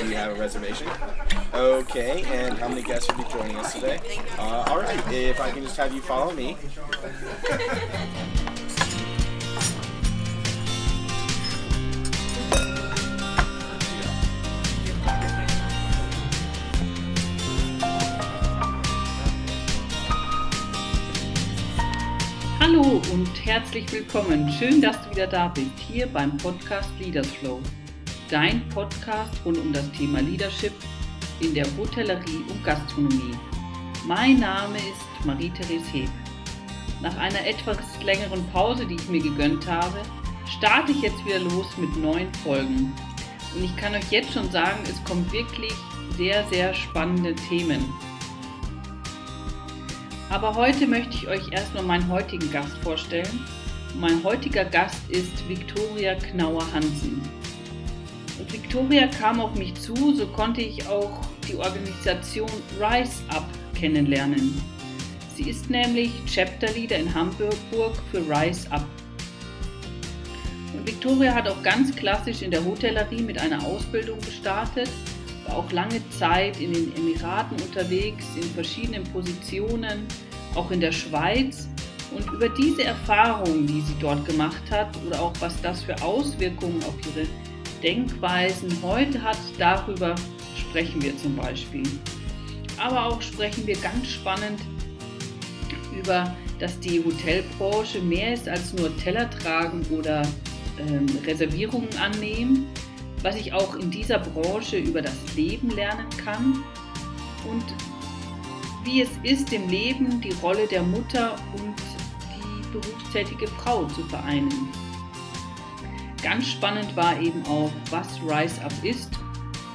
do you have a reservation? Okay, and how many guests will be joining us today? Uh, all right, if I can just have you follow me. Hallo und herzlich willkommen. Schön, dass du wieder da bist, hier beim Podcast Leaders Flow. Dein Podcast rund um das Thema Leadership in der Hotellerie und Gastronomie. Mein Name ist Marie-Therese Heb. Nach einer etwas längeren Pause, die ich mir gegönnt habe, starte ich jetzt wieder los mit neuen Folgen. Und ich kann euch jetzt schon sagen, es kommen wirklich sehr, sehr spannende Themen. Aber heute möchte ich euch erstmal meinen heutigen Gast vorstellen. Mein heutiger Gast ist Viktoria Knauer-Hansen. Und Viktoria kam auf mich zu, so konnte ich auch die Organisation Rise Up kennenlernen. Sie ist nämlich Chapter Leader in Hamburg für Rise Up. Und Viktoria hat auch ganz klassisch in der Hotellerie mit einer Ausbildung gestartet, war auch lange Zeit in den Emiraten unterwegs, in verschiedenen Positionen, auch in der Schweiz. Und über diese Erfahrungen, die sie dort gemacht hat oder auch was das für Auswirkungen auf ihre Denkweisen heute hat, darüber sprechen wir zum Beispiel. Aber auch sprechen wir ganz spannend über, dass die Hotelbranche mehr ist als nur Teller tragen oder ähm, Reservierungen annehmen, was ich auch in dieser Branche über das Leben lernen kann und wie es ist, im Leben die Rolle der Mutter und die berufstätige Frau zu vereinen. Ganz spannend war eben auch, was Rise Up ist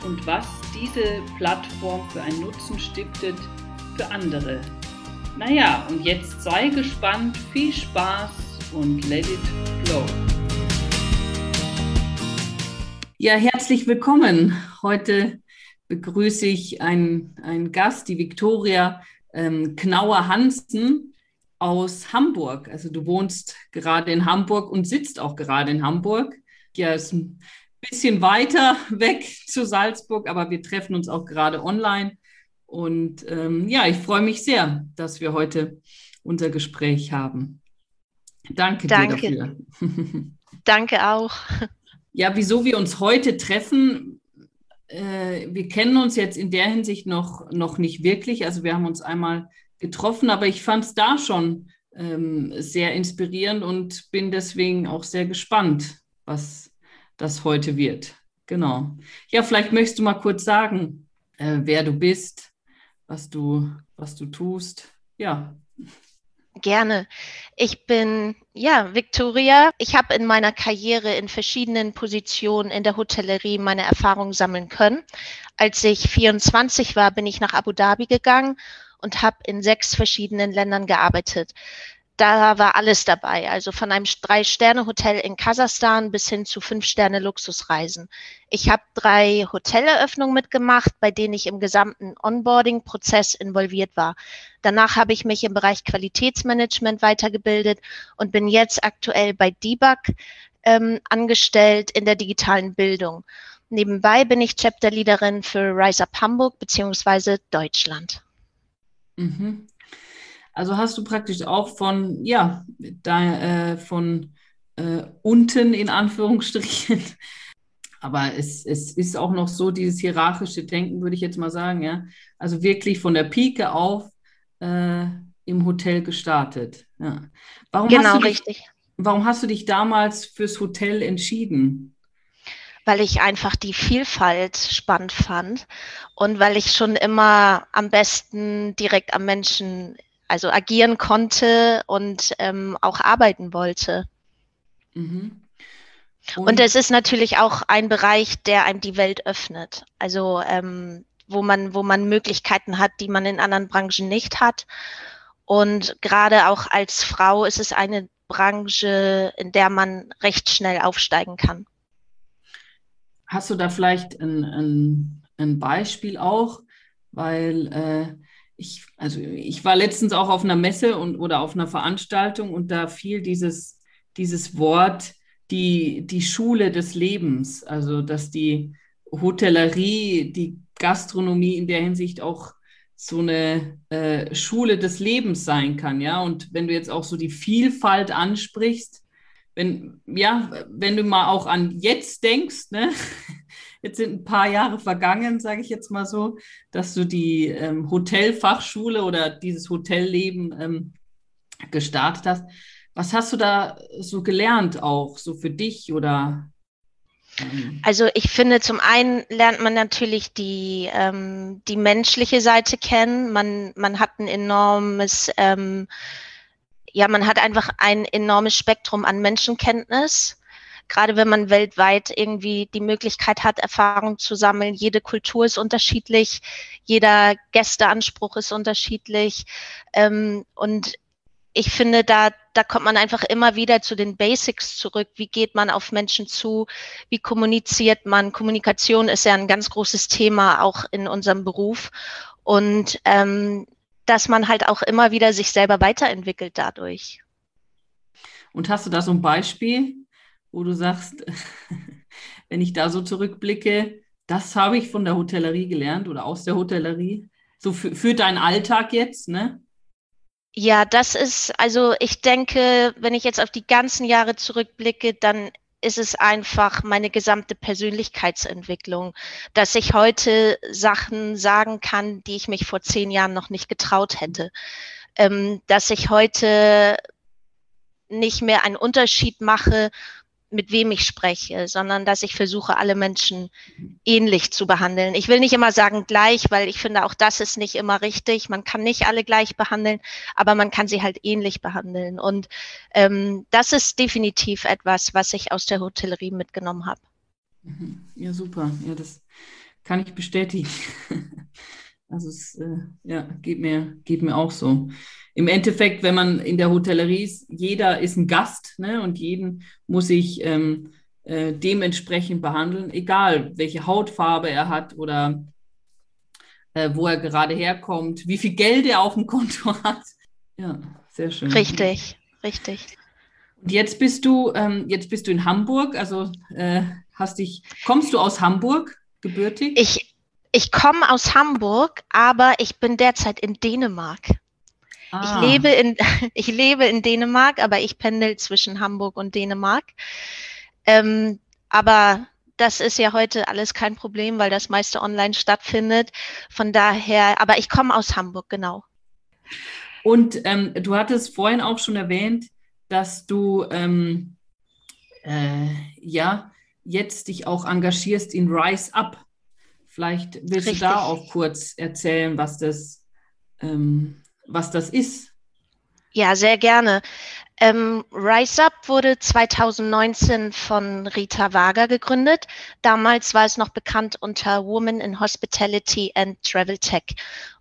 und was diese Plattform für einen Nutzen stiftet für andere. Naja, und jetzt sei gespannt, viel Spaß und let it flow. Ja, herzlich willkommen. Heute begrüße ich einen, einen Gast, die Viktoria ähm, Knauer-Hansen aus Hamburg. Also du wohnst gerade in Hamburg und sitzt auch gerade in Hamburg. Ja, ist ein bisschen weiter weg zu Salzburg, aber wir treffen uns auch gerade online. Und ähm, ja, ich freue mich sehr, dass wir heute unser Gespräch haben. Danke, Danke. dir dafür. Danke auch. Ja, wieso wir uns heute treffen, äh, wir kennen uns jetzt in der Hinsicht noch, noch nicht wirklich. Also wir haben uns einmal getroffen, aber ich fand es da schon ähm, sehr inspirierend und bin deswegen auch sehr gespannt, was das heute wird. Genau. Ja, vielleicht möchtest du mal kurz sagen, äh, wer du bist, was du, was du tust. Ja. Gerne. Ich bin ja Victoria. Ich habe in meiner Karriere in verschiedenen Positionen in der Hotellerie meine Erfahrungen sammeln können. Als ich 24 war, bin ich nach Abu Dhabi gegangen und habe in sechs verschiedenen Ländern gearbeitet da war alles dabei. Also von einem Drei-Sterne-Hotel in Kasachstan bis hin zu Fünf-Sterne-Luxusreisen. Ich habe drei Hoteleröffnungen mitgemacht, bei denen ich im gesamten Onboarding-Prozess involviert war. Danach habe ich mich im Bereich Qualitätsmanagement weitergebildet und bin jetzt aktuell bei Debug ähm, angestellt in der digitalen Bildung. Nebenbei bin ich Chapter-Leaderin für Rise Up Hamburg beziehungsweise Deutschland. Mhm. Also hast du praktisch auch von, ja, da, äh, von äh, unten in Anführungsstrichen. Aber es, es ist auch noch so dieses hierarchische Denken, würde ich jetzt mal sagen, ja. Also wirklich von der Pike auf äh, im Hotel gestartet. Ja. Warum genau, dich, richtig. Warum hast du dich damals fürs Hotel entschieden? weil ich einfach die Vielfalt spannend fand und weil ich schon immer am besten direkt am Menschen also agieren konnte und ähm, auch arbeiten wollte. Mhm. Und, und, es ist natürlich auch ein Bereich, der einem die Welt öffnet. Also ähm, wo man, wo man Möglichkeiten hat, die man in anderen Branchen nicht hat. Und gerade auch als Frau ist es eine Branche, in der man recht schnell aufsteigen kann. Hast du da vielleicht ein, ein, ein Beispiel auch? Weil äh, ich, also ich war letztens auch auf einer Messe und, oder auf einer Veranstaltung und da fiel dieses, dieses Wort, die, die Schule des Lebens, also dass die Hotellerie, die Gastronomie in der Hinsicht auch so eine äh, Schule des Lebens sein kann, ja. Und wenn du jetzt auch so die Vielfalt ansprichst, wenn, ja, wenn du mal auch an jetzt denkst, ne? Jetzt sind ein paar Jahre vergangen, sage ich jetzt mal so, dass du die ähm, Hotelfachschule oder dieses Hotelleben ähm, gestartet hast. Was hast du da so gelernt auch, so für dich oder Mhm. Also ich finde, zum einen lernt man natürlich die, ähm, die menschliche Seite kennen. Man, man hat ein enormes, ähm, ja, man hat einfach ein enormes Spektrum an Menschenkenntnis. Gerade wenn man weltweit irgendwie die Möglichkeit hat, Erfahrung zu sammeln. Jede Kultur ist unterschiedlich, jeder Gästeanspruch ist unterschiedlich. Ähm, und ich finde, da, da kommt man einfach immer wieder zu den Basics zurück. Wie geht man auf Menschen zu? Wie kommuniziert man? Kommunikation ist ja ein ganz großes Thema auch in unserem Beruf. Und ähm, dass man halt auch immer wieder sich selber weiterentwickelt dadurch. Und hast du da so ein Beispiel, wo du sagst, wenn ich da so zurückblicke, das habe ich von der Hotellerie gelernt oder aus der Hotellerie? So für, für deinen Alltag jetzt, ne? Ja, das ist, also ich denke, wenn ich jetzt auf die ganzen Jahre zurückblicke, dann ist es einfach meine gesamte Persönlichkeitsentwicklung, dass ich heute Sachen sagen kann, die ich mich vor zehn Jahren noch nicht getraut hätte. Ähm, dass ich heute nicht mehr einen Unterschied mache, mit wem ich spreche, sondern dass ich versuche, alle Menschen ähnlich zu behandeln. Ich will nicht immer sagen gleich, weil ich finde, auch das ist nicht immer richtig. Man kann nicht alle gleich behandeln, aber man kann sie halt ähnlich behandeln. Und ähm, das ist definitiv etwas, was ich aus der Hotellerie mitgenommen habe. Mhm. Ja, super. Ja, das kann ich bestätigen. Also es äh, ja, geht, mir, geht mir auch so im Endeffekt, wenn man in der Hotellerie ist, jeder ist ein Gast ne, und jeden muss ich ähm, äh, dementsprechend behandeln, egal welche Hautfarbe er hat oder äh, wo er gerade herkommt, wie viel Geld er auf dem Konto hat. Ja, sehr schön. Richtig, richtig. Und jetzt bist du, ähm, jetzt bist du in Hamburg, also äh, hast dich, kommst du aus Hamburg gebürtig? Ich, ich komme aus Hamburg, aber ich bin derzeit in Dänemark. Ah. Ich, lebe in, ich lebe in Dänemark, aber ich pendel zwischen Hamburg und Dänemark. Ähm, aber das ist ja heute alles kein Problem, weil das meiste online stattfindet. Von daher, aber ich komme aus Hamburg, genau. Und ähm, du hattest vorhin auch schon erwähnt, dass du ähm, äh, ja jetzt dich auch engagierst in Rise Up. Vielleicht willst Richtig. du da auch kurz erzählen, was das ähm, was das ist. Ja, sehr gerne. Ähm, Rise Up wurde 2019 von Rita Wager gegründet. Damals war es noch bekannt unter Women in Hospitality and Travel Tech.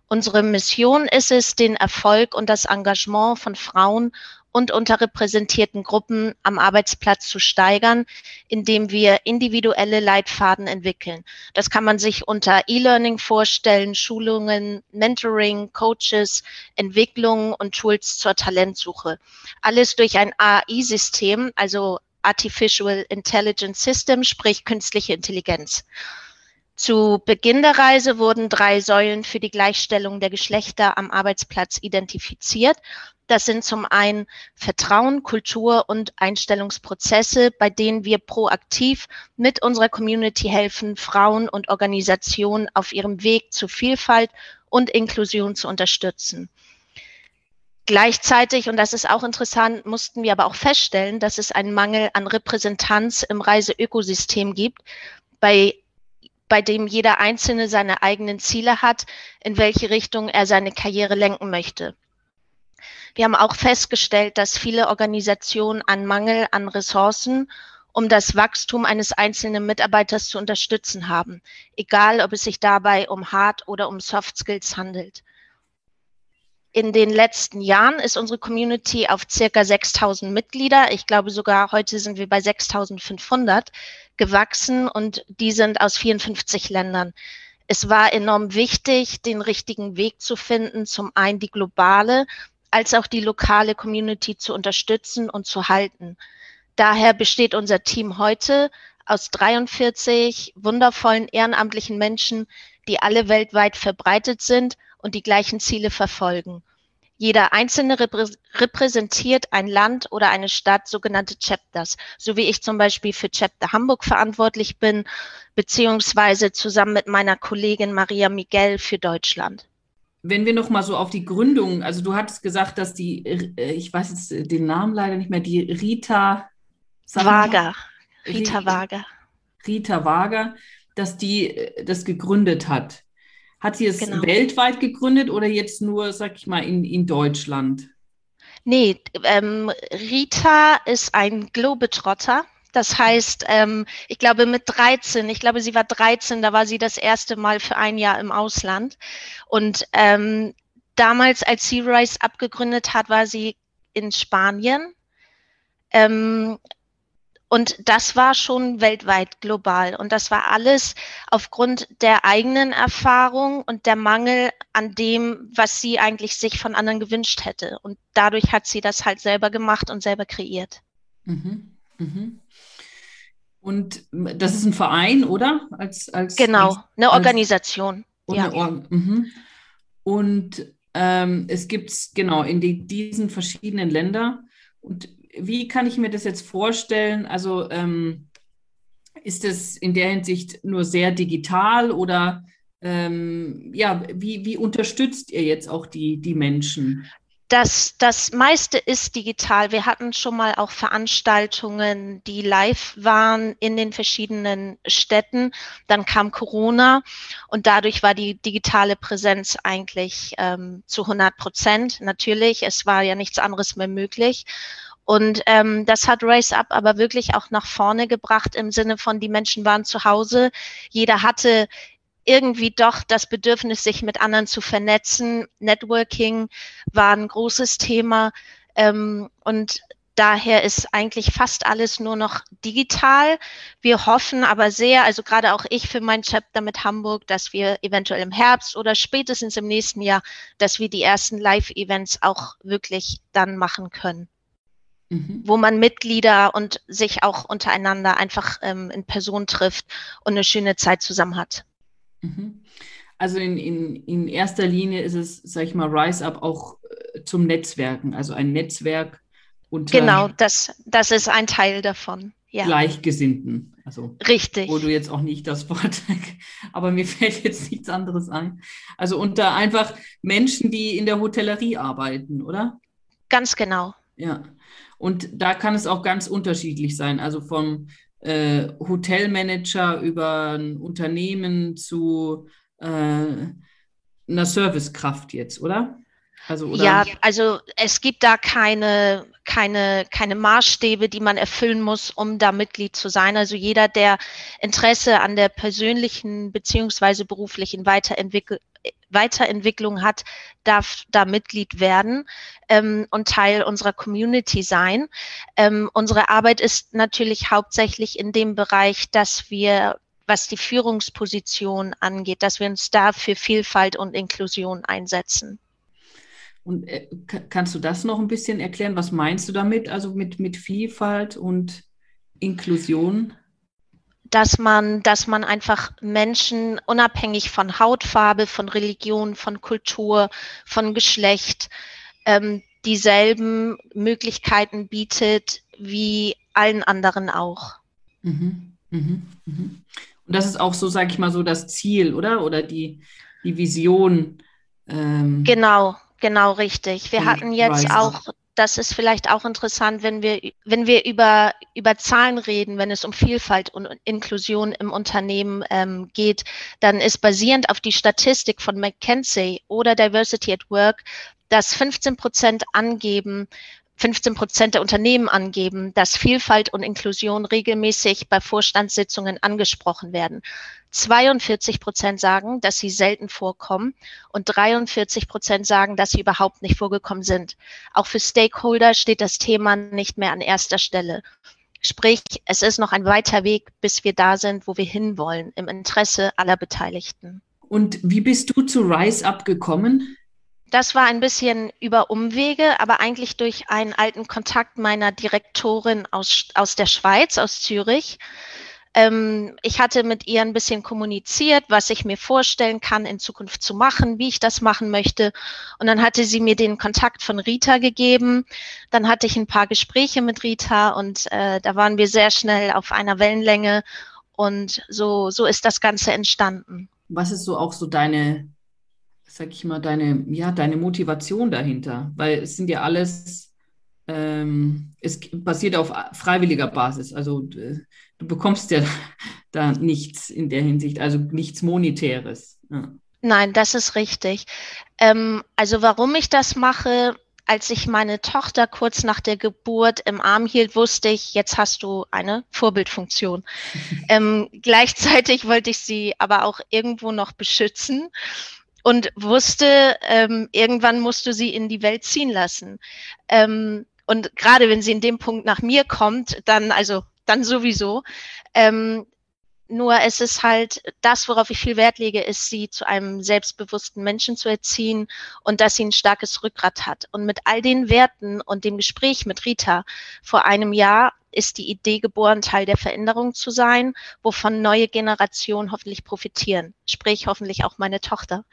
Unsere Mission ist es, den Erfolg und das Engagement von Frauen und unterrepräsentierten Gruppen am Arbeitsplatz zu steigern, indem wir individuelle Leitfaden entwickeln. Das kann man sich unter E-Learning vorstellen, Schulungen, Mentoring, Coaches, Entwicklungen und Tools zur Talentsuche. Alles durch ein AI-System, also Artificial Intelligence System, sprich künstliche Intelligenz. Zu Beginn der Reise wurden drei Säulen für die Gleichstellung der Geschlechter am Arbeitsplatz identifiziert. Das sind zum einen Vertrauen, Kultur und Einstellungsprozesse, bei denen wir proaktiv mit unserer Community helfen, Frauen und Organisationen auf ihrem Weg zu Vielfalt und Inklusion zu unterstützen. Gleichzeitig, und das ist auch interessant, mussten wir aber auch feststellen, dass es einen Mangel an Repräsentanz im Reiseökosystem gibt, bei bei dem jeder Einzelne seine eigenen Ziele hat, in welche Richtung er seine Karriere lenken möchte. Wir haben auch festgestellt, dass viele Organisationen an Mangel an Ressourcen um das Wachstum eines einzelnen Mitarbeiters zu unterstützen haben, egal ob es sich dabei um Hard- oder um Soft Skills handelt. In den letzten Jahren ist unsere Community auf circa 6000 Mitglieder. Ich glaube sogar heute sind wir bei 6500 gewachsen und die sind aus 54 Ländern. Es war enorm wichtig, den richtigen Weg zu finden, zum einen die globale als auch die lokale Community zu unterstützen und zu halten. Daher besteht unser Team heute aus 43 wundervollen ehrenamtlichen Menschen, die alle weltweit verbreitet sind und die gleichen Ziele verfolgen. Jeder Einzelne repräsentiert ein Land oder eine Stadt, sogenannte Chapters, so wie ich zum Beispiel für Chapter Hamburg verantwortlich bin, beziehungsweise zusammen mit meiner Kollegin Maria Miguel für Deutschland. Wenn wir noch mal so auf die Gründung, also du hattest gesagt, dass die, äh, ich weiß jetzt den Namen leider nicht mehr, die Rita Wager, Rita Wager. Rita Wager, dass die äh, das gegründet hat. Hat sie es genau. weltweit gegründet oder jetzt nur, sag ich mal, in, in Deutschland? Nee, ähm, Rita ist ein Globetrotter. Das heißt, ähm, ich glaube mit 13, ich glaube, sie war 13, da war sie das erste Mal für ein Jahr im Ausland. Und ähm, damals, als Sea Rise abgegründet hat, war sie in Spanien. Ähm, und das war schon weltweit global. Und das war alles aufgrund der eigenen Erfahrung und der Mangel an dem, was sie eigentlich sich von anderen gewünscht hätte. Und dadurch hat sie das halt selber gemacht und selber kreiert. Mhm. Mhm. Und das ist ein Verein, oder? Als, als, genau, als, eine Organisation. Und, ja. Or mhm. und ähm, es gibt genau in die, diesen verschiedenen Ländern. Und wie kann ich mir das jetzt vorstellen? Also ähm, ist es in der Hinsicht nur sehr digital oder ähm, ja, wie, wie unterstützt ihr jetzt auch die, die Menschen? Das, das meiste ist digital. Wir hatten schon mal auch Veranstaltungen, die live waren in den verschiedenen Städten. Dann kam Corona und dadurch war die digitale Präsenz eigentlich ähm, zu 100 Prozent. Natürlich, es war ja nichts anderes mehr möglich. Und ähm, das hat Race Up aber wirklich auch nach vorne gebracht im Sinne von, die Menschen waren zu Hause, jeder hatte irgendwie doch das Bedürfnis, sich mit anderen zu vernetzen. Networking war ein großes Thema. Ähm, und daher ist eigentlich fast alles nur noch digital. Wir hoffen aber sehr, also gerade auch ich für mein Chapter mit Hamburg, dass wir eventuell im Herbst oder spätestens im nächsten Jahr, dass wir die ersten Live-Events auch wirklich dann machen können mhm. wo man Mitglieder und sich auch untereinander einfach ähm, in Person trifft und eine schöne Zeit zusammen hat. Mhm. Also in, in, in erster Linie ist es, sag ich mal, Rise Up auch äh, zum Netzwerken, also ein Netzwerk unter Genau, das, das ist ein Teil davon. Ja. Gleichgesinnten. Also, Richtig. Wo du jetzt auch nicht das Wort, aber mir fällt jetzt nichts anderes ein. Also unter einfach Menschen, die in der Hotellerie arbeiten, oder? Ganz genau. Ja. Und da kann es auch ganz unterschiedlich sein. Also vom äh, Hotelmanager über ein Unternehmen zu äh, einer Servicekraft jetzt, oder? Also? Ja, also es gibt da keine, keine, keine Maßstäbe, die man erfüllen muss, um da Mitglied zu sein. Also jeder, der Interesse an der persönlichen beziehungsweise beruflichen Weiterentwicklung Weiterentwicklung hat, darf da Mitglied werden ähm, und Teil unserer Community sein. Ähm, unsere Arbeit ist natürlich hauptsächlich in dem Bereich, dass wir was die Führungsposition angeht, dass wir uns da für Vielfalt und Inklusion einsetzen. Und äh, kannst du das noch ein bisschen erklären? Was meinst du damit, also mit, mit Vielfalt und Inklusion? dass man, dass man einfach Menschen unabhängig von Hautfarbe, von Religion, von Kultur, von Geschlecht ähm, dieselben Möglichkeiten bietet wie allen anderen auch. Mhm, mhm, mhm. Und das ist auch so, sage ich mal, so das Ziel, oder? Oder die, die Vision. Ähm, genau, genau richtig. Wir hatten jetzt Rise auch das ist vielleicht auch interessant, wenn wir, wenn wir über, über Zahlen reden, wenn es um Vielfalt und Inklusion im Unternehmen ähm, geht, dann ist basierend auf die Statistik von McKinsey oder Diversity at Work, dass 15 Prozent angeben, 15 Prozent der Unternehmen angeben, dass Vielfalt und Inklusion regelmäßig bei Vorstandssitzungen angesprochen werden. 42 Prozent sagen, dass sie selten vorkommen und 43 Prozent sagen, dass sie überhaupt nicht vorgekommen sind. Auch für Stakeholder steht das Thema nicht mehr an erster Stelle. Sprich, es ist noch ein weiter Weg, bis wir da sind, wo wir hinwollen, im Interesse aller Beteiligten. Und wie bist du zu Rise Up gekommen? Das war ein bisschen über Umwege, aber eigentlich durch einen alten Kontakt meiner Direktorin aus, aus der Schweiz, aus Zürich. Ähm, ich hatte mit ihr ein bisschen kommuniziert, was ich mir vorstellen kann, in Zukunft zu machen, wie ich das machen möchte. Und dann hatte sie mir den Kontakt von Rita gegeben. Dann hatte ich ein paar Gespräche mit Rita und äh, da waren wir sehr schnell auf einer Wellenlänge. Und so, so ist das Ganze entstanden. Was ist so auch so deine, sag ich mal, deine, ja, deine Motivation dahinter? Weil es sind ja alles, ähm, es basiert auf freiwilliger Basis. Also äh, du bekommst ja da nichts in der Hinsicht, also nichts Monetäres. Ja. Nein, das ist richtig. Ähm, also warum ich das mache, als ich meine Tochter kurz nach der Geburt im Arm hielt, wusste ich, jetzt hast du eine Vorbildfunktion. ähm, gleichzeitig wollte ich sie aber auch irgendwo noch beschützen und wusste, ähm, irgendwann musst du sie in die Welt ziehen lassen. Ähm, und gerade wenn sie in dem Punkt nach mir kommt, dann, also dann sowieso. Ähm, nur es ist halt das, worauf ich viel Wert lege, ist, sie zu einem selbstbewussten Menschen zu erziehen und dass sie ein starkes Rückgrat hat. Und mit all den Werten und dem Gespräch mit Rita vor einem Jahr ist die Idee geboren, Teil der Veränderung zu sein, wovon neue Generationen hoffentlich profitieren, sprich hoffentlich auch meine Tochter.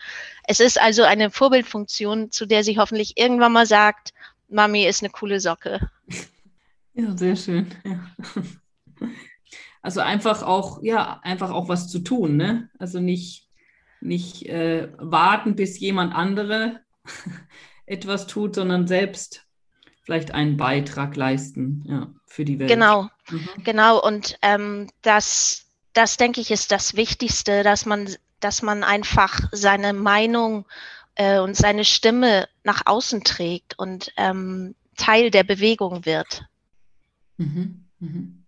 Es ist also eine Vorbildfunktion, zu der sie hoffentlich irgendwann mal sagt, Mami ist eine coole Socke. Ja, sehr schön. Ja. Also einfach auch, ja, einfach auch was zu tun, ne? Also nicht, nicht äh, warten, bis jemand andere etwas tut, sondern selbst vielleicht einen Beitrag leisten, ja, für die Welt. Genau, mhm. genau. Und ähm, das, das denke ich, ist das Wichtigste, dass man, dass man einfach seine Meinung äh, und seine Stimme nach außen trägt und ähm, Teil der Bewegung wird. Mhm. Mhm.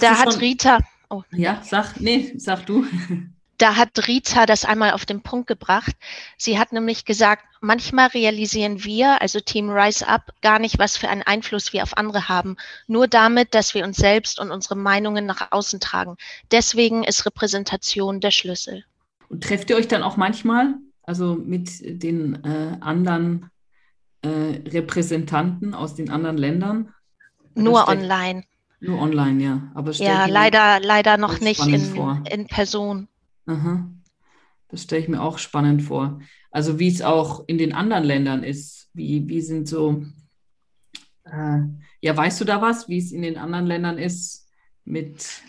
Da hat Rita. Oh. Ja, sag, nee, sag du. Da hat Rita das einmal auf den Punkt gebracht. Sie hat nämlich gesagt, manchmal realisieren wir, also Team Rise Up, gar nicht, was für einen Einfluss wir auf andere haben. Nur damit, dass wir uns selbst und unsere Meinungen nach außen tragen. Deswegen ist Repräsentation der Schlüssel. Und trefft ihr euch dann auch manchmal, also mit den äh, anderen äh, Repräsentanten aus den anderen Ländern? Nur online. Nur online, ja. Aber ja, leider, leider noch nicht in, in Person. Aha. Das stelle ich mir auch spannend vor. Also wie es auch in den anderen Ländern ist. Wie, wie sind so, äh, ja, weißt du da was, wie es in den anderen Ländern ist mit,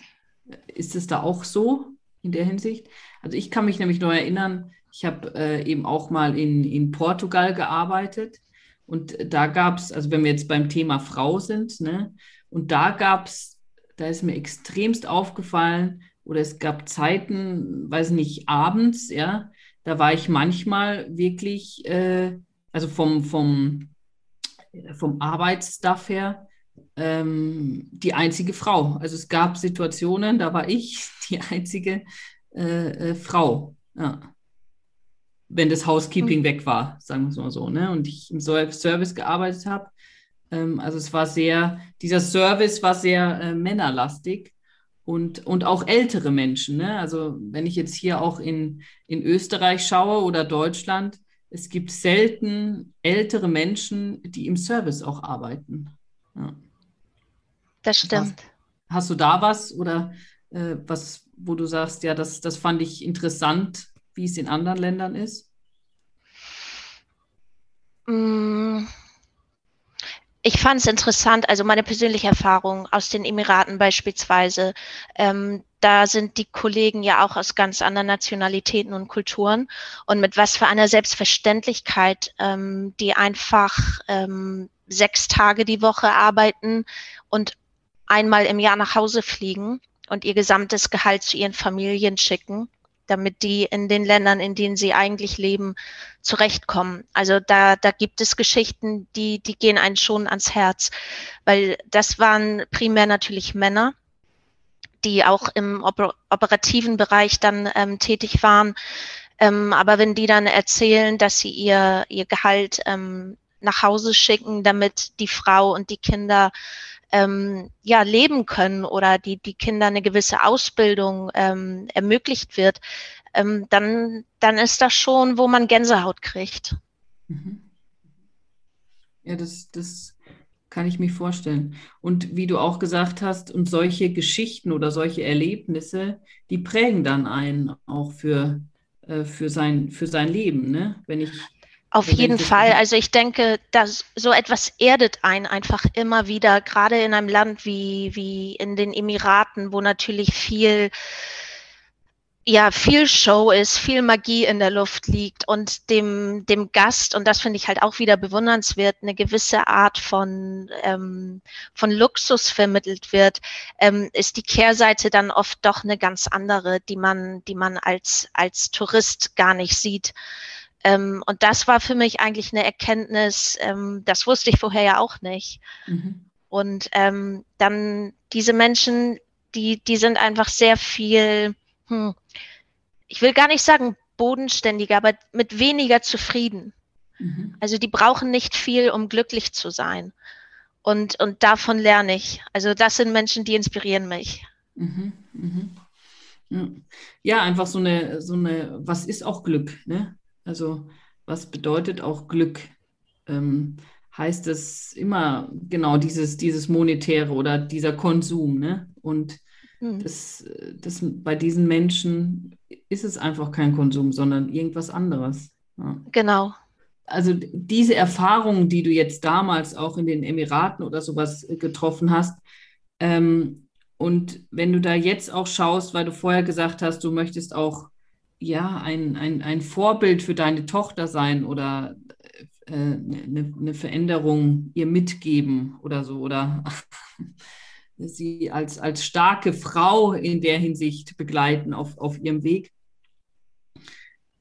ist es da auch so in der Hinsicht? Also ich kann mich nämlich noch erinnern, ich habe äh, eben auch mal in, in Portugal gearbeitet und da gab es, also wenn wir jetzt beim Thema Frau sind, ne, und da gab es, da ist mir extremst aufgefallen, oder es gab Zeiten, weiß nicht, abends, ja, da war ich manchmal wirklich, äh, also vom, vom, vom Arbeitsstaff her, ähm, die einzige Frau. Also es gab Situationen, da war ich die einzige äh, äh, Frau. Ja. Wenn das Housekeeping mhm. weg war, sagen wir es mal so, ne? Und ich im Service gearbeitet habe, ähm, also es war sehr, dieser Service war sehr äh, männerlastig und, und auch ältere Menschen. Ne? Also wenn ich jetzt hier auch in, in Österreich schaue oder Deutschland, es gibt selten ältere Menschen, die im Service auch arbeiten. Ja. Das stimmt. Hast, hast, du da was oder äh, was, wo du sagst, ja, das, das fand ich interessant, wie es in anderen Ländern ist? Mm ich fand es interessant, also meine persönliche Erfahrung aus den Emiraten beispielsweise. Ähm, da sind die Kollegen ja auch aus ganz anderen Nationalitäten und Kulturen und mit was für einer Selbstverständlichkeit, ähm, die einfach ähm, sechs Tage die Woche arbeiten und einmal im Jahr nach Hause fliegen und ihr gesamtes Gehalt zu ihren Familien schicken damit die in den Ländern, in denen sie eigentlich leben, zurechtkommen. Also da, da gibt es Geschichten, die, die gehen einen schon ans Herz, weil das waren primär natürlich Männer, die auch im oper operativen Bereich dann ähm, tätig waren. Ähm, aber wenn die dann erzählen, dass sie ihr, ihr Gehalt ähm, nach Hause schicken, damit die Frau und die Kinder ähm, ja, leben können oder die, die Kinder eine gewisse Ausbildung ähm, ermöglicht wird, ähm, dann, dann ist das schon, wo man Gänsehaut kriegt. Mhm. Ja, das, das kann ich mir vorstellen. Und wie du auch gesagt hast, und solche Geschichten oder solche Erlebnisse, die prägen dann einen auch für, äh, für, sein, für sein Leben, ne? Wenn ich auf jeden Fall. Also ich denke, dass so etwas erdet einen einfach immer wieder, gerade in einem Land wie, wie in den Emiraten, wo natürlich viel ja viel Show ist, viel Magie in der Luft liegt und dem, dem Gast, und das finde ich halt auch wieder bewundernswert, eine gewisse Art von, ähm, von Luxus vermittelt wird, ähm, ist die Kehrseite dann oft doch eine ganz andere, die man, die man als, als Tourist gar nicht sieht. Ähm, und das war für mich eigentlich eine Erkenntnis, ähm, das wusste ich vorher ja auch nicht. Mhm. Und ähm, dann diese Menschen, die, die sind einfach sehr viel, hm, ich will gar nicht sagen bodenständiger, aber mit weniger zufrieden. Mhm. Also die brauchen nicht viel, um glücklich zu sein. Und, und davon lerne ich. Also das sind Menschen, die inspirieren mich. Mhm. Mhm. Ja, einfach so eine, so eine, was ist auch Glück? Ne? Also was bedeutet auch Glück? Ähm, heißt es immer genau dieses, dieses Monetäre oder dieser Konsum. Ne? Und Mhm. Das, das, bei diesen Menschen ist es einfach kein Konsum, sondern irgendwas anderes. Ja. Genau. Also diese Erfahrungen, die du jetzt damals auch in den Emiraten oder sowas äh, getroffen hast, ähm, und wenn du da jetzt auch schaust, weil du vorher gesagt hast, du möchtest auch ja ein, ein, ein Vorbild für deine Tochter sein oder äh, eine, eine Veränderung ihr mitgeben oder so, oder sie als, als starke Frau in der Hinsicht begleiten auf, auf ihrem Weg.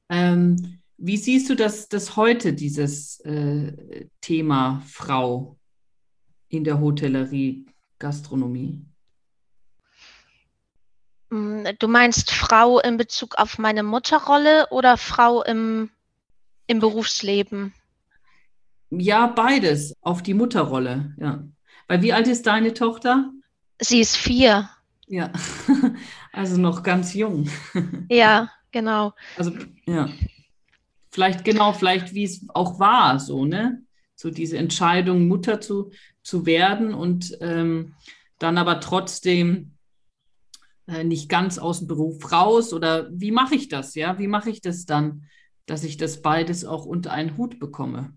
Ähm, wie siehst du das, das heute, dieses äh, Thema Frau in der Hotellerie, Gastronomie? Mm, du meinst Frau in Bezug auf meine Mutterrolle oder Frau im, im Berufsleben? Ja, beides, auf die Mutterrolle, ja. Weil wie alt ist deine Tochter? Sie ist vier. Ja, also noch ganz jung. Ja, genau. Also, ja. Vielleicht genau, vielleicht wie es auch war, so, ne? So diese Entscheidung, Mutter zu, zu werden und ähm, dann aber trotzdem äh, nicht ganz aus dem Beruf raus oder wie mache ich das, ja? Wie mache ich das dann, dass ich das beides auch unter einen Hut bekomme?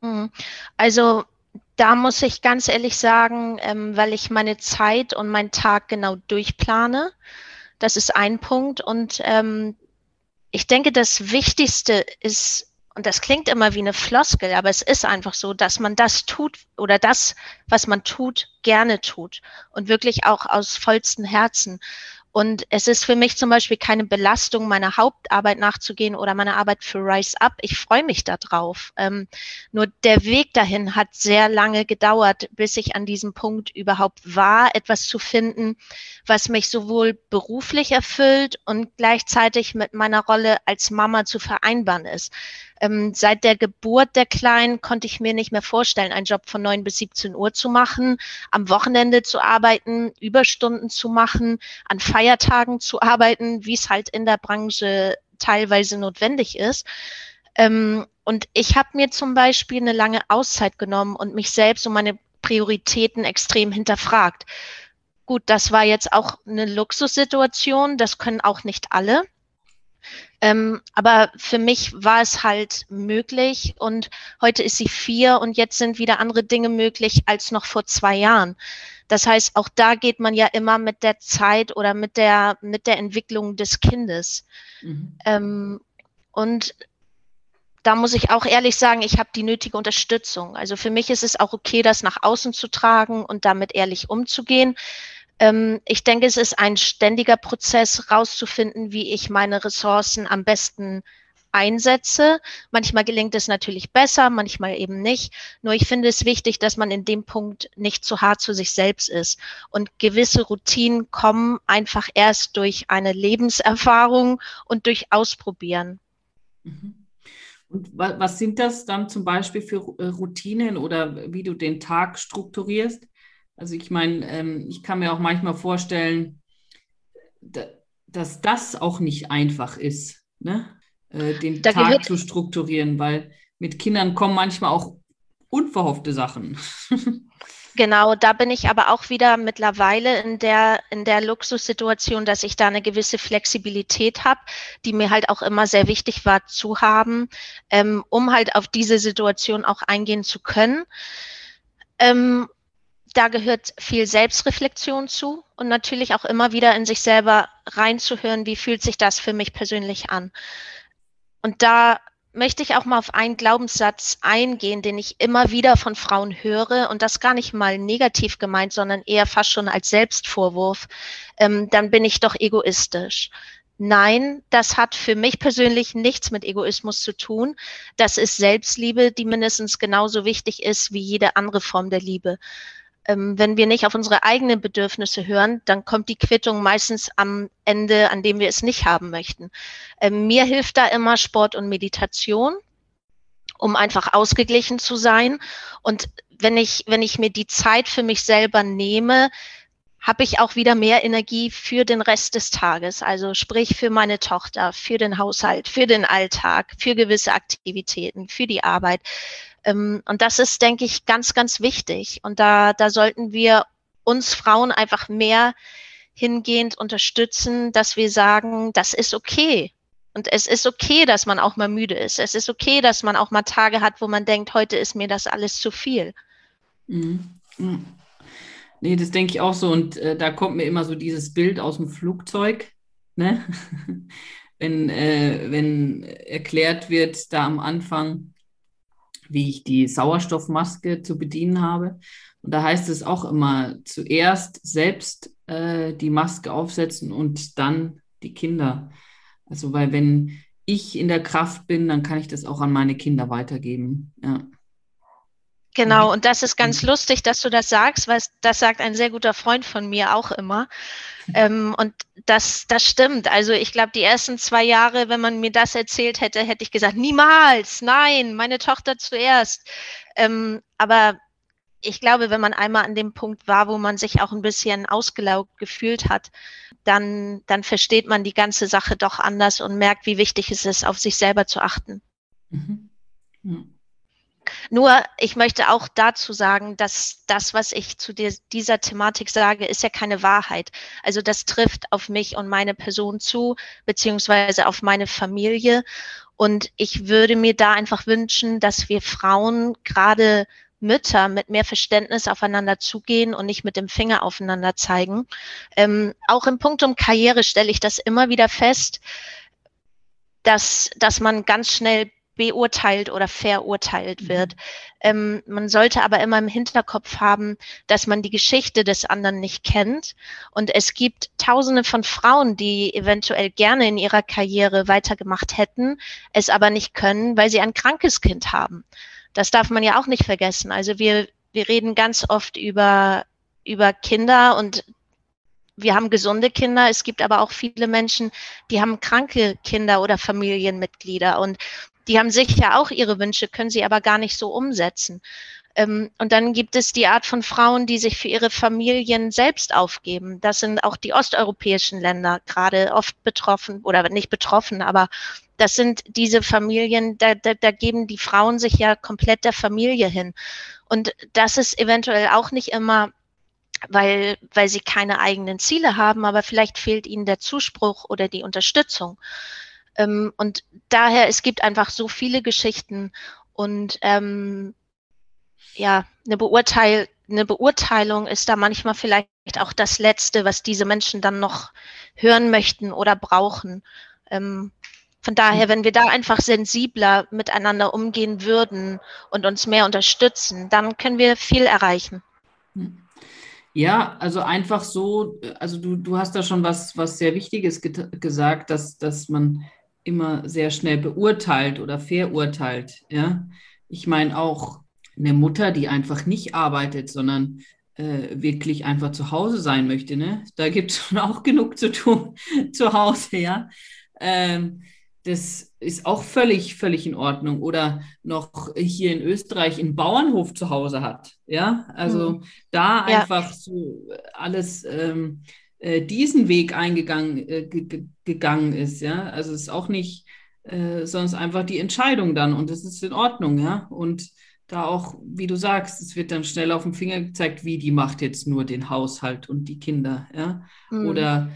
Mhm. Also da muss ich ganz ehrlich sagen, ähm, weil ich meine Zeit und meinen Tag genau durchplane. Das ist ein Punkt. Und ähm, ich denke, das Wichtigste ist, und das klingt immer wie eine Floskel, aber es ist einfach so, dass man das tut oder das, was man tut, gerne tut und wirklich auch aus vollstem Herzen. Und es ist für mich zum Beispiel keine Belastung, meiner Hauptarbeit nachzugehen oder meiner Arbeit für Rise Up. Ich freue mich darauf. Ähm, nur der Weg dahin hat sehr lange gedauert, bis ich an diesem Punkt überhaupt war, etwas zu finden, was mich sowohl beruflich erfüllt und gleichzeitig mit meiner Rolle als Mama zu vereinbaren ist. Ähm, seit der Geburt der Kleinen konnte ich mir nicht mehr vorstellen, einen Job von neun bis 17 Uhr zu machen, am Wochenende zu arbeiten, Überstunden zu machen, an Feiertagen zu arbeiten, wie es halt in der Branche teilweise notwendig ist. Ähm, und ich habe mir zum Beispiel eine lange Auszeit genommen und mich selbst und meine Prioritäten extrem hinterfragt. Gut, das war jetzt auch eine Luxussituation, das können auch nicht alle. Ähm, aber für mich war es halt möglich und heute ist sie vier und jetzt sind wieder andere Dinge möglich als noch vor zwei Jahren. Das heißt, auch da geht man ja immer mit der Zeit oder mit der, mit der Entwicklung des Kindes. Mhm. Ähm, und da muss ich auch ehrlich sagen, ich habe die nötige Unterstützung. Also für mich ist es auch okay, das nach außen zu tragen und damit ehrlich umzugehen. Ähm, ich denke, es ist ein ständiger Prozess, rauszufinden, wie ich meine Ressourcen am besten einsetze. Manchmal gelingt es natürlich besser, manchmal eben nicht. Nur ich finde es wichtig, dass man in dem Punkt nicht zu hart zu sich selbst ist. Und gewisse Routinen kommen einfach erst durch eine Lebenserfahrung und durch Ausprobieren. Mhm. Und was sind das dann zum Beispiel für äh, Routinen oder wie du den Tag strukturierst? Also ich meine, ähm, ich kann mir auch manchmal vorstellen, da, dass das auch nicht einfach ist, ne? äh, den da Tag zu strukturieren, weil mit Kindern kommen manchmal auch unverhoffte Sachen. Genau, da bin ich aber auch wieder mittlerweile in der, in der Luxussituation, dass ich da eine gewisse Flexibilität habe, die mir halt auch immer sehr wichtig war zu haben, ähm, um halt auf diese Situation auch eingehen zu können. Ähm, da gehört viel Selbstreflexion zu und natürlich auch immer wieder in sich selber reinzuhören, wie fühlt sich das für mich persönlich an. Und da möchte ich auch mal auf einen Glaubenssatz eingehen, den ich immer wieder von Frauen höre und das gar nicht mal negativ gemeint, sondern eher fast schon als Selbstvorwurf. Ähm, dann bin ich doch egoistisch. Nein, das hat für mich persönlich nichts mit Egoismus zu tun. Das ist Selbstliebe, die mindestens genauso wichtig ist wie jede andere Form der Liebe ähm, wenn wir nicht auf unsere eigenen Bedürfnisse hören, dann kommt die Quittung meistens am Ende, an dem wir es nicht haben möchten. Ähm, mir hilft da immer Sport und Meditation, um einfach ausgeglichen zu sein. Und wenn ich, wenn ich mir die Zeit für mich selber nehme, habe ich auch wieder mehr Energie für den Rest des Tages. Also sprich für meine Tochter, für den Haushalt, für den Alltag, für gewisse Aktivitäten, für die Arbeit. Ähm, und das ist, denke ich, ganz, ganz wichtig. Und da, da sollten wir uns Frauen einfach mehr hingehend unterstützen, dass wir sagen, das ist okay. Und es ist okay, dass man auch mal müde ist. Es ist okay, dass man auch mal Tage hat, wo man denkt, heute ist mir das alles zu viel. Mhm. Mhm. Nee, das denke ich auch so. Und äh, da kommt mir immer so dieses Bild aus dem Flugzeug, ne? wenn, äh, wenn erklärt wird, da am Anfang, wie ich die Sauerstoffmaske zu bedienen habe. Und da heißt es auch immer, zuerst selbst äh, die Maske aufsetzen und dann die Kinder. Also, weil wenn ich in der Kraft bin, dann kann ich das auch an meine Kinder weitergeben. Ja. Genau, mhm. und das ist ganz mhm. lustig, dass du das sagst, weil das sagt ein sehr guter Freund von mir auch immer. Ähm, und das, das stimmt. Also ich glaube, die ersten zwei Jahre, wenn man mir das erzählt hätte, hätte ich gesagt, niemals, nein, meine Tochter zuerst. Ähm, aber ich glaube, wenn man einmal an dem Punkt war, wo man sich auch ein bisschen ausgelaugt gefühlt hat, dann, dann versteht man die ganze Sache doch anders und merkt, wie wichtig es ist, auf sich selber zu achten. Mhm. Ja. Nur, ich möchte auch dazu sagen, dass das, was ich zu dieser Thematik sage, ist ja keine Wahrheit. Also das trifft auf mich und meine Person zu, beziehungsweise auf meine Familie. Und ich würde mir da einfach wünschen, dass wir Frauen, gerade Mütter, mit mehr Verständnis aufeinander zugehen und nicht mit dem Finger aufeinander zeigen. Ähm, auch im Punkt um Karriere stelle ich das immer wieder fest, dass, dass man ganz schnell beurteilt oder verurteilt mhm. wird. Ähm, man sollte aber immer im Hinterkopf haben, dass man die Geschichte des anderen nicht kennt. Und es gibt Tausende von Frauen, die eventuell gerne in ihrer Karriere weitergemacht hätten, es aber nicht können, weil sie ein krankes Kind haben. Das darf man ja auch nicht vergessen. Also wir, wir reden ganz oft über, über Kinder und wir haben gesunde Kinder, es gibt aber auch viele Menschen, die haben kranke Kinder oder Familienmitglieder. Und die haben sicher auch ihre Wünsche, können sie aber gar nicht so umsetzen. Ähm, und dann gibt es die Art von Frauen, die sich für ihre Familien selbst aufgeben. Das sind auch die osteuropäischen Länder gerade oft betroffen oder nicht betroffen, aber das sind diese Familien, da, da, da geben die Frauen sich ja komplett der Familie hin. Und das ist eventuell auch nicht immer weil, weil sie keine eigenen Ziele haben, aber vielleicht fehlt ihnen der Zuspruch oder die Unterstützung. Ähm, und daher, es gibt einfach so viele Geschichten und ähm, ja, eine, Beurteil eine Beurteilung ist da manchmal vielleicht auch das Letzte, was diese Menschen dann noch hören möchten oder brauchen. Ähm, von daher, wenn wir da einfach sensibler miteinander umgehen würden und uns mehr unterstützen, dann können wir viel erreichen. Ja, also einfach so, also du, du hast da schon was, was sehr Wichtiges gesagt, dass, dass man immer sehr schnell beurteilt oder verurteilt. Ja? Ich meine auch eine Mutter, die einfach nicht arbeitet, sondern äh, wirklich einfach zu Hause sein möchte. Ne? Da gibt es schon auch genug zu tun zu Hause, ja. Ähm, das ist auch völlig, völlig in Ordnung. Oder noch hier in Österreich einen Bauernhof zu Hause hat. Ja, also mhm. da einfach ja. so alles ähm, äh, diesen Weg eingegangen äh, gegangen ist, ja. Also es ist auch nicht, äh, ist einfach die Entscheidung dann und es ist in Ordnung, ja. Und da auch, wie du sagst, es wird dann schnell auf den Finger gezeigt, wie die macht jetzt nur den Haushalt und die Kinder. Ja? Mhm. Oder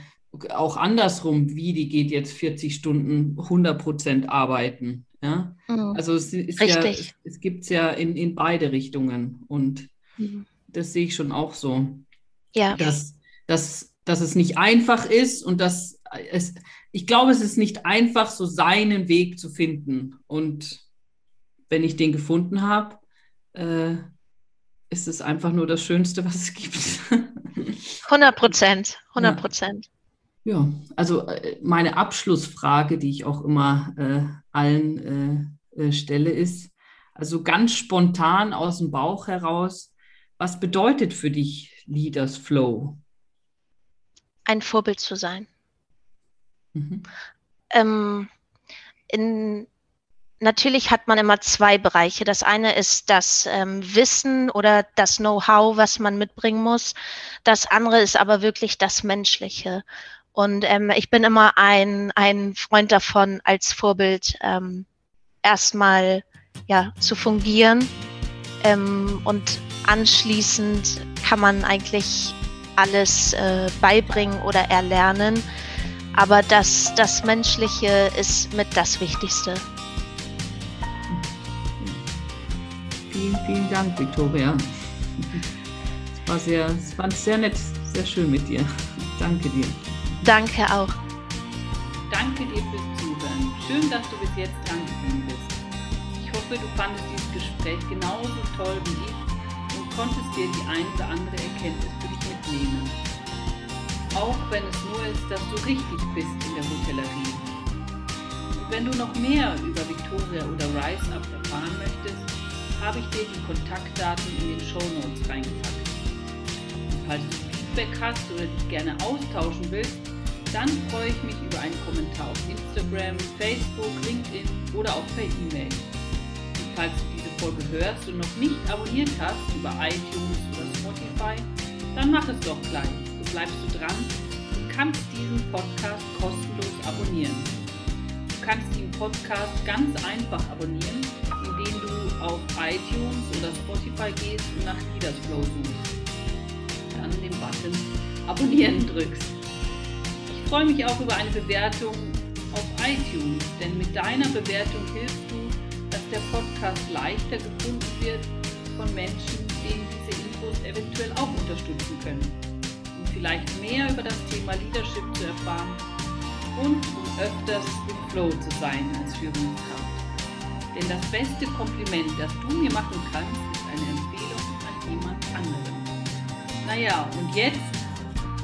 auch andersrum, wie die geht jetzt 40 Stunden 100 Prozent arbeiten. Ja? Mhm. Also es, ist ja, es, es gibt es ja in, in beide Richtungen und mhm. das sehe ich schon auch so. Ja. Dass, dass, dass es nicht einfach ist und dass es, ich glaube, es ist nicht einfach, so seinen Weg zu finden. Und wenn ich den gefunden habe, äh, ist es einfach nur das Schönste, was es gibt. 100 Prozent, 100 Prozent. Ja. ja. also äh, meine Abschlussfrage, die ich auch immer äh, allen äh, äh, stelle, ist, also ganz spontan aus dem Bauch heraus, was bedeutet für dich Leaders Flow? Ein Vorbild zu sein. Mhm. Ähm, in, natürlich hat man immer zwei Bereiche. Das eine ist das ähm, Wissen oder das Know-how, was man mitbringen muss. Das andere ist aber wirklich das Menschliche. Und ähm, ich bin immer ein, ein Freund davon, als Vorbild ähm, erstmal ja, zu fungieren. Ähm, und anschließend kann man eigentlich alles äh, beibringen oder erlernen. Aber das, das Menschliche ist mit das Wichtigste. Vielen, vielen Dank, Viktoria. Es war sehr, es war sehr nett, sehr schön mit dir. Danke dir. Danke auch. Danke dir fürs Zuhören. Schön, dass du bis jetzt dran geblieben bist. Ich hoffe, du fandest dieses Gespräch genauso toll wie ich und konntest dir die ein oder andere Erkenntnis für dich mitnehmen. Auch wenn es nur ist, dass du richtig bist in der Hotellerie. Und wenn du noch mehr über Victoria oder Rise Up erfahren möchtest, habe ich dir die Kontaktdaten in den Show Notes reingepackt. Falls du Feedback hast oder dich gerne austauschen willst, dann freue ich mich über einen Kommentar auf Instagram, Facebook, LinkedIn oder auch per E-Mail. Falls du diese Folge hörst und noch nicht abonniert hast über iTunes oder Spotify, dann mach es doch gleich. So bleibst du dran und kannst diesen Podcast kostenlos abonnieren. Du kannst den Podcast ganz einfach abonnieren, indem du auf iTunes oder Spotify gehst und nach Leaders Flow suchst. Dann den Button Abonnieren drückst. Ich freue mich auch über eine Bewertung auf iTunes, denn mit deiner Bewertung hilfst du, dass der Podcast leichter gefunden wird von Menschen, denen diese Infos eventuell auch unterstützen können. Um vielleicht mehr über das Thema Leadership zu erfahren und um öfters im Flow zu sein als Führungskraft. Denn das beste Kompliment, das du mir machen kannst, ist eine Empfehlung an jemand anderen. Naja, und jetzt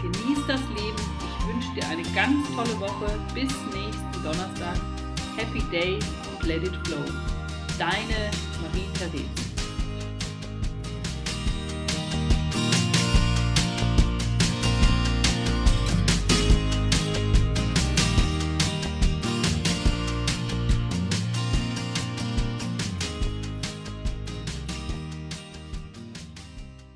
genieß das Leben. Ich wünsche dir eine ganz tolle Woche. Bis nächsten Donnerstag. Happy Day und let it flow. Deine Marie-Therese.